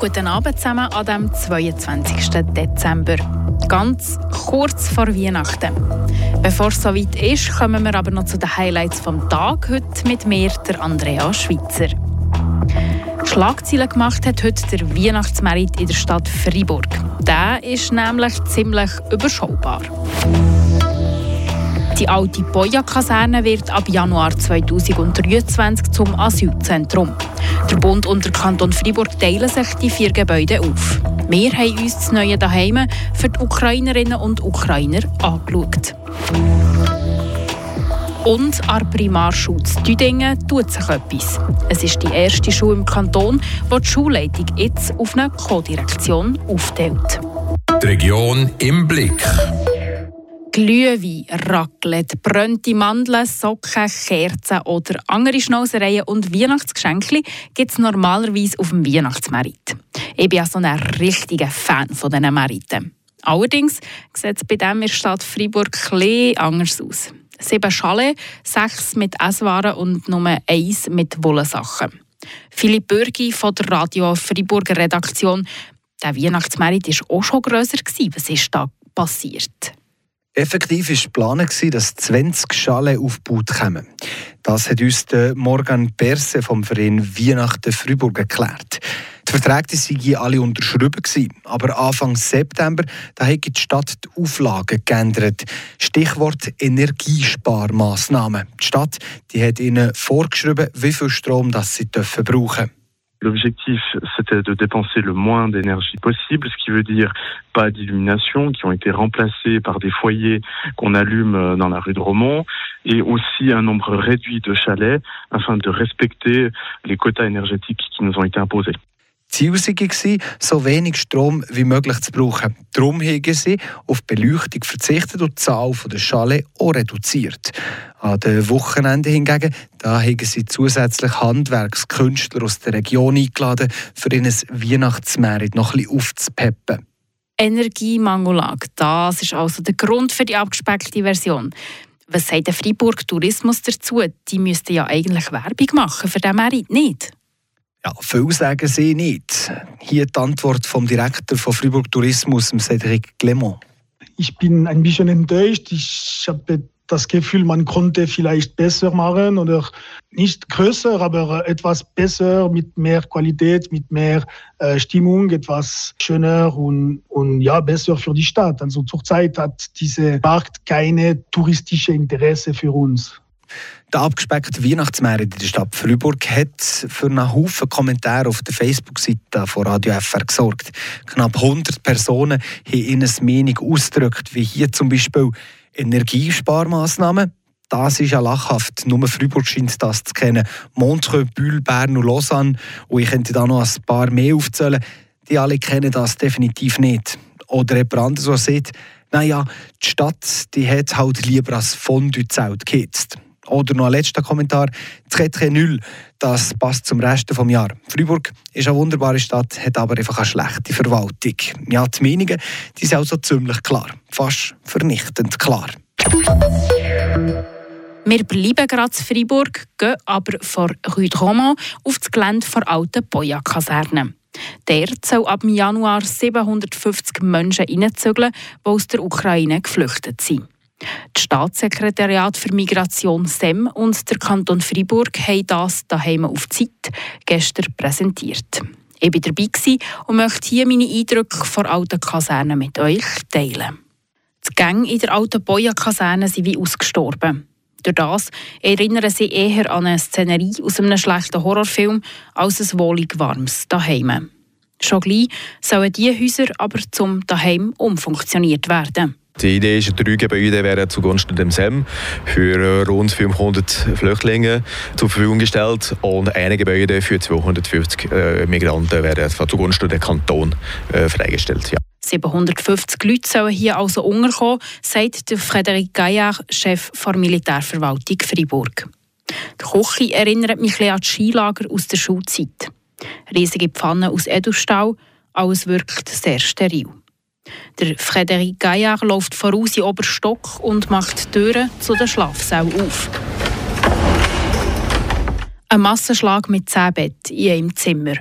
Guten Abend zusammen an dem 22. Dezember. Ganz kurz vor Weihnachten. Bevor es soweit ist, kommen wir aber noch zu den Highlights vom Tag. Heute mit mir, der Andrea Schweitzer. Schlagzeilen gemacht hat heute der Weihnachtsmerit in der Stadt Freiburg. Der ist nämlich ziemlich überschaubar. Die alte Boya-Kaserne wird ab Januar 2023 zum Asylzentrum. Der Bund und der Kanton Freiburg teilen sich die vier Gebäude auf. Wir haben uns das neue Daheim für die Ukrainerinnen und Ukrainer angeschaut. Und an der Primarschule Düdingen tut sich etwas. Es ist die erste Schule im Kanton, wo die Schulleitung jetzt auf eine Co-Direktion aufteilt. Die Region im Blick. Glühwein, Raclette, brannte Mandeln, Socken, Kerzen oder andere Schnauzereien und Weihnachtsgeschenke gibt es normalerweise auf dem Weihnachtsmerit. Ich bin ja so ein richtiger Fan von diesen Meriten. Allerdings sieht es bei dem in der Stadt Freiburg etwas anders aus. Sieben Schale, sechs mit Esswaren und nur eins mit Wollensachen. Philipp Bürgi von der Radio Freiburger Redaktion. Der Weihnachtsmerit war auch schon grösser. Was ist da passiert? Effektiv war geplant, dass 20 Schalen aufgebaut kommen. Das hat uns Morgan Perse vom Verein Weihnachten Freiburg erklärt. Die Verträge waren alle unterschrieben, aber Anfang September da hat die Stadt die Auflagen geändert. Stichwort Energiesparmaßnahmen. Die Stadt die hat ihnen vorgeschrieben, wie viel Strom das sie dürfen. L'objectif, c'était de dépenser le moins d'énergie possible, ce qui veut dire pas d'illumination, qui ont été remplacés par des foyers qu'on allume euh, dans la rue de Romont, et aussi un nombre réduit de chalets afin de respecter les quotas énergétiques qui nous ont été imposés. Ziel war, so wenig Strom wie möglich zu brauchen. Darum haben sie auf Beleuchtung verzichtet und die Zahl der Schale auch reduziert. An den Wochenenden hingegen da haben sie zusätzlich Handwerkskünstler aus der Region eingeladen, für ihnen Weihnachtsmerit noch ein aufzupeppen. Energiemangelage, das ist also der Grund für die abgespeckte Version. Was sagt der Freiburg Tourismus dazu? Die müssten ja eigentlich Werbung machen für den Merit, nicht? Ja, viel sagen sie nicht. Hier die Antwort vom Direktor von Fribourg Tourismus, Cédric Clement. Ich bin ein bisschen enttäuscht. Ich habe das Gefühl, man konnte vielleicht besser machen oder nicht größer, aber etwas besser, mit mehr Qualität, mit mehr äh, Stimmung, etwas schöner und, und ja, besser für die Stadt. Also zurzeit hat diese Markt keine touristische Interesse für uns. Der abgespeckte Weihnachtsmarkt in der Stadt Freiburg hat für einen Haufen Kommentare auf der Facebook-Seite von Radio FR gesorgt. Knapp 100 Personen haben ihre Meinung ausgedrückt, wie hier zum Beispiel Energiesparmaßnahmen. Das ist ja lachhaft. Nur Freiburg scheint das zu kennen. Montreux, Bühl, Bern und Lausanne. Und ich könnte da noch ein paar mehr aufzählen. Die alle kennen das definitiv nicht. Oder jemand anderes, der sieht, naja, die Stadt die hat halt lieber als Fondue-Zelt gehitzt. Oder noch ein letzter Kommentar. Très null, das passt zum Rest des Jahres. Freiburg ist eine wunderbare Stadt, hat aber einfach eine schlechte Verwaltung. Ja, die Meinungen die sind also ziemlich klar. Fast vernichtend klar. Wir bleiben gerade in Freiburg, gehen aber von Rue de auf das Gelände der alten Boya-Kaserne. Dort soll ab Januar 750 Menschen reinzügeln, die aus der Ukraine geflüchtet sind. Das Staatssekretariat für Migration SEM und der Kanton Freiburg haben das daheim auf Zeit gestern präsentiert. Ich war dabei und möchte hier meine Eindrücke von alten Kasernen mit euch teilen. Die Gänge in der alten Boya-Kaserne sind wie ausgestorben. Durch das erinnern sie eher an eine Szenerie aus einem schlechten Horrorfilm als ein wohlig warmes Daheim. Schon gleich sollen diese Häuser aber zum Daheim umfunktioniert werden. Die Idee ist, drei Gebäude werden zugunsten dem SEM für rund 500 Flüchtlinge zur Verfügung gestellt und ein Gebäude für 250 äh, Migranten werden zugunsten der Kanton äh, freigestellt. Ja. 750 Leute sollen hier also unterkommen, sagt Frédéric Gaillard, Chef der Militärverwaltung Freiburg. Die Küche erinnert mich an die Skilager aus der Schulzeit. Riesige Pfannen aus Edelstahl, alles wirkt sehr steril. Der Frédéric Gaillard läuft voraus in Oberstock und macht die Türen zu den Schlafsälen auf. Ein Massenschlag mit zehn Betten in einem Zimmer.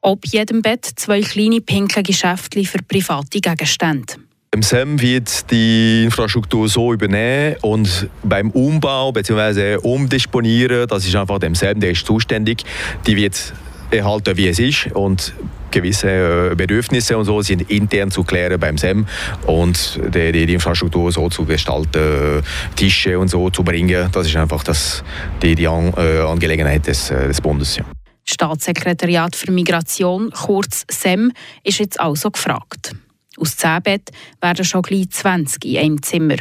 Ob jedem Bett zwei kleine pinke Geschäfte für private Gegenstände. Im SEM wird die Infrastruktur so übernehmen und beim Umbau bzw. umdisponieren, das ist einfach dem SEM, der ist zuständig, die wird erhalten, wie es ist und gewisse äh, Bedürfnisse und so sind intern zu klären beim SEM und die, die, die Infrastruktur so zu gestalten, Tische und so zu bringen, das ist einfach das, die, die äh, Angelegenheit des, äh, des Bundes. Ja. Staatssekretariat für Migration, kurz SEM, ist jetzt also gefragt. Aus 10 Bett werden schon gleich 20 in einem Zimmer.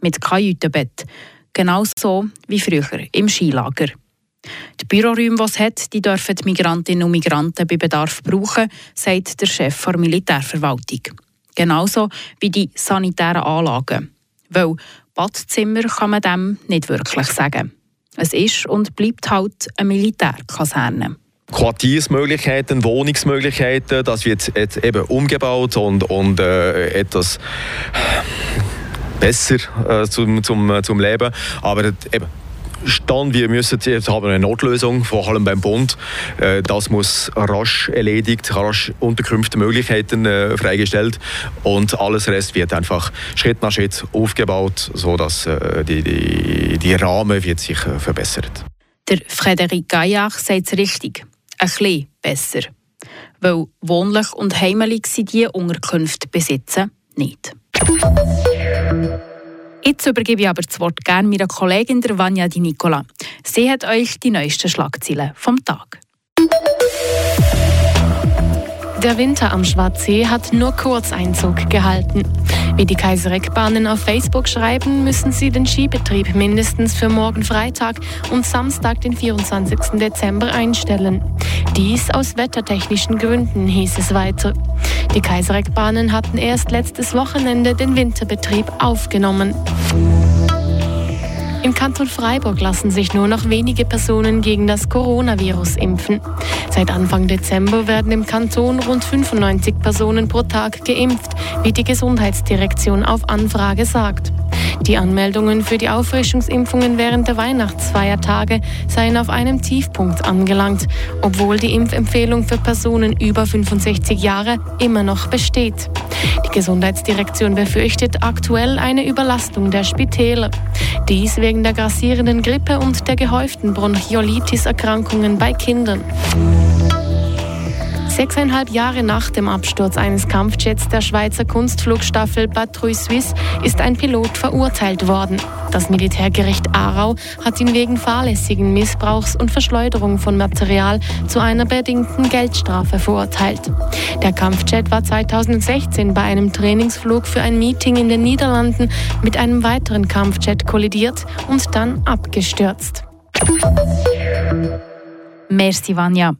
Mit Kajütenbett. Genauso wie früher im Skilager. Die Büroräume, die es hat, die dürfen die Migrantinnen und Migranten bei Bedarf brauchen, sagt der Chef der Militärverwaltung. Genauso wie die sanitären Anlagen. Weil Badzimmer kann man dem nicht wirklich sagen. Es ist und bleibt halt eine Militärkaserne. Quartiersmöglichkeiten, Wohnungsmöglichkeiten, das wird jetzt eben umgebaut und, und äh, etwas besser äh, zum, zum, zum Leben. Aber eben, Stand, wir müssen jetzt haben eine Notlösung, vor allem beim Bund. Äh, das muss rasch erledigt, rasch Unterkünfte, Möglichkeiten äh, freigestellt und alles Rest wird einfach Schritt nach Schritt aufgebaut, sodass äh, die, die, die Rahmen wird sich verbessert. Der Frederik Gaillard sagt es richtig ein bisschen besser. Weil wohnlich und heimelig sind die Unterkünfte besitzen nicht. Jetzt übergebe ich aber das Wort gerne meiner Kollegin der Vanya Di Nicola. Sie hat euch die neuesten Schlagzeilen vom Tag. Der Winter am Schwarzsee hat nur kurz Einzug gehalten. Wie die Kaisereckbahnen auf Facebook schreiben, müssen sie den Skibetrieb mindestens für morgen Freitag und Samstag, den 24. Dezember einstellen. Dies aus wettertechnischen Gründen, hieß es weiter. Die Kaisereckbahnen hatten erst letztes Wochenende den Winterbetrieb aufgenommen. Im Kanton Freiburg lassen sich nur noch wenige Personen gegen das Coronavirus impfen. Seit Anfang Dezember werden im Kanton rund 95 Personen pro Tag geimpft, wie die Gesundheitsdirektion auf Anfrage sagt. Die Anmeldungen für die Auffrischungsimpfungen während der Weihnachtsfeiertage seien auf einem Tiefpunkt angelangt, obwohl die Impfempfehlung für Personen über 65 Jahre immer noch besteht. Die Gesundheitsdirektion befürchtet aktuell eine Überlastung der Spitäler. Dies wegen der grassierenden Grippe und der gehäuften Bronchiolitis-Erkrankungen bei Kindern. Sechseinhalb Jahre nach dem Absturz eines Kampfjets der Schweizer Kunstflugstaffel Patrouille Suisse ist ein Pilot verurteilt worden. Das Militärgericht Aarau hat ihn wegen fahrlässigen Missbrauchs und Verschleuderung von Material zu einer bedingten Geldstrafe verurteilt. Der Kampfjet war 2016 bei einem Trainingsflug für ein Meeting in den Niederlanden mit einem weiteren Kampfjet kollidiert und dann abgestürzt. Merci, Vanja.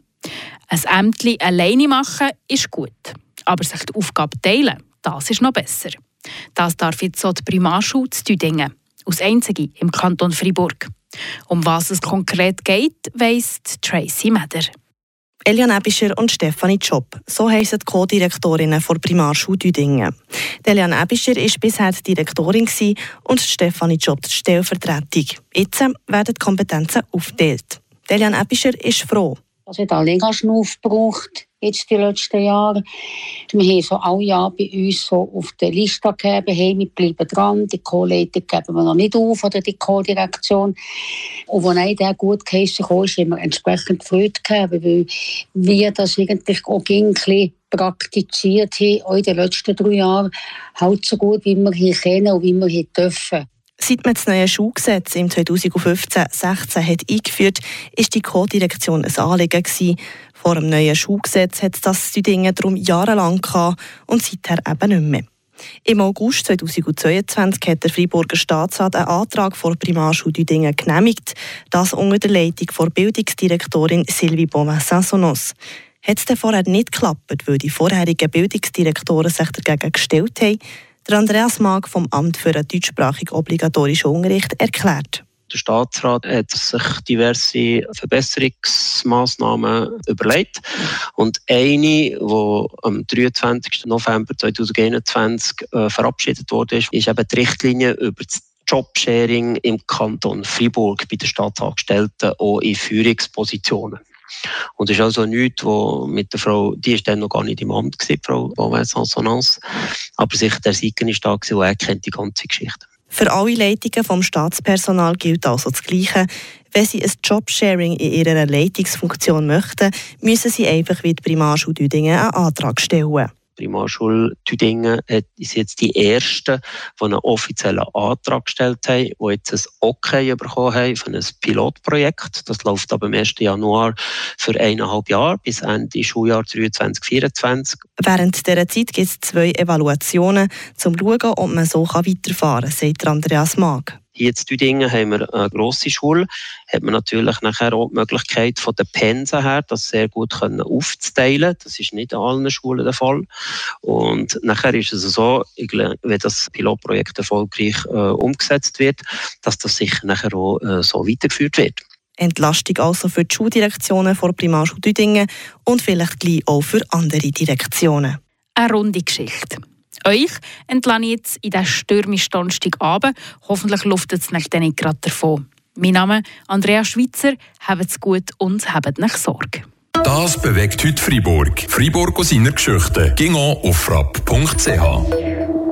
Ein Ämtli alleine machen ist gut, aber sich die Aufgabe teilen, das ist noch besser. Das darf jetzt so die Primarschule zu Tüdingen, aus einzige im Kanton Fribourg. Um was es konkret geht, weiss Tracy Meder. Elian Ebischer und Stefanie Job, so heissen die Co-Direktorinnen der Primarschule Düdingen. Elian Ebischer war bisher die Direktorin und Stefanie Job die Stellvertretung. Jetzt werden die Kompetenzen aufgeteilt. Elian Ebischer ist froh, hat auch länger schon aufgebraucht, jetzt die letzten Jahre. Wir haben so alle Jahre bei uns so auf der Liste gegeben, hey, wir bleiben dran, die Co-Leitung geben wir noch nicht auf, oder die Co-Direktion. Und als einer der gut geheissen kam, haben wir entsprechend Freude gegeben, weil wir das eigentlich auch bisschen praktiziert haben, auch in den letzten drei Jahren, halt so gut, wie wir hier kennen und wie wir hier dürfen. Seit man das neue Schulgesetz im 2015-16 hat eingeführt war die Co-Direktion ein Anliegen. Gewesen. Vor dem neuen Schulgesetz hat das die Dinge darum jahrelang gehabt und seither eben nicht mehr. Im August 2022 hat der Freiburger Staatsrat einen Antrag vor Primarschule Düdingen genehmigt, das unter der Leitung von Bildungsdirektorin Sylvie Beauvin-Sansonos. Hat es vorher nicht geklappt, weil die vorherigen Bildungsdirektoren sich dagegen gestellt haben, der Andreas Mag vom Amt für einen deutschsprachigen obligatorischen Unterricht erklärt. Der Staatsrat hat sich diverse Verbesserungsmaßnahmen überlegt. Und eine, die am 23. November 2021 äh, verabschiedet wurde, ist, eben die Richtlinie über das Jobsharing im Kanton Fribourg bei den Staatsangestellten auch in Führungspositionen. Und das ist also nichts, wo mit der Frau, die ist dann noch gar nicht im Amt gewesen, Frau Bonvais-Sansonance, aber sicher der Sieger ist da gewesen, und er kennt die ganze Geschichte. Für alle Leitungen vom Staatspersonal gilt also das Gleiche. Wenn sie ein Jobsharing in ihrer Leitungsfunktion möchten, müssen sie einfach wie die Primarschule Düdingen einen Antrag stellen. Primarschule Tüdingen ist jetzt die ersten, die einen offiziellen Antrag gestellt haben, die jetzt ein Okay bekommen haben für ein Pilotprojekt. Das läuft ab dem 1. Januar für eineinhalb Jahre bis Ende Schuljahr 2023 Während dieser Zeit gibt es zwei Evaluationen, um zu schauen, ob man so weiterfahren kann, sagt Andreas Mag. Hier in Tüdingen haben wir eine grosse Schule, hat man natürlich nachher auch die Möglichkeit von den Pensen her, das sehr gut können aufzuteilen. Das ist nicht an allen Schulen der Fall. Und nachher ist es so, wenn das Pilotprojekt erfolgreich äh, umgesetzt wird, dass das sicher nachher auch äh, so weitergeführt wird. Entlastung also für die Schuldirektionen vor Primarschule Düdingen und vielleicht gleich auch für andere Direktionen. Eine runde Geschichte. Euch entlasse ich jetzt in diesen stürmischen Donnerstagabend. Hoffentlich luftet es nicht gerade davon. Mein Name ist Andrea Schweitzer. Habt es gut und habt nicht Sorge. Das bewegt heute Freiburg. Freiburg aus seiner Geschichte. Ging auf frapp.ch.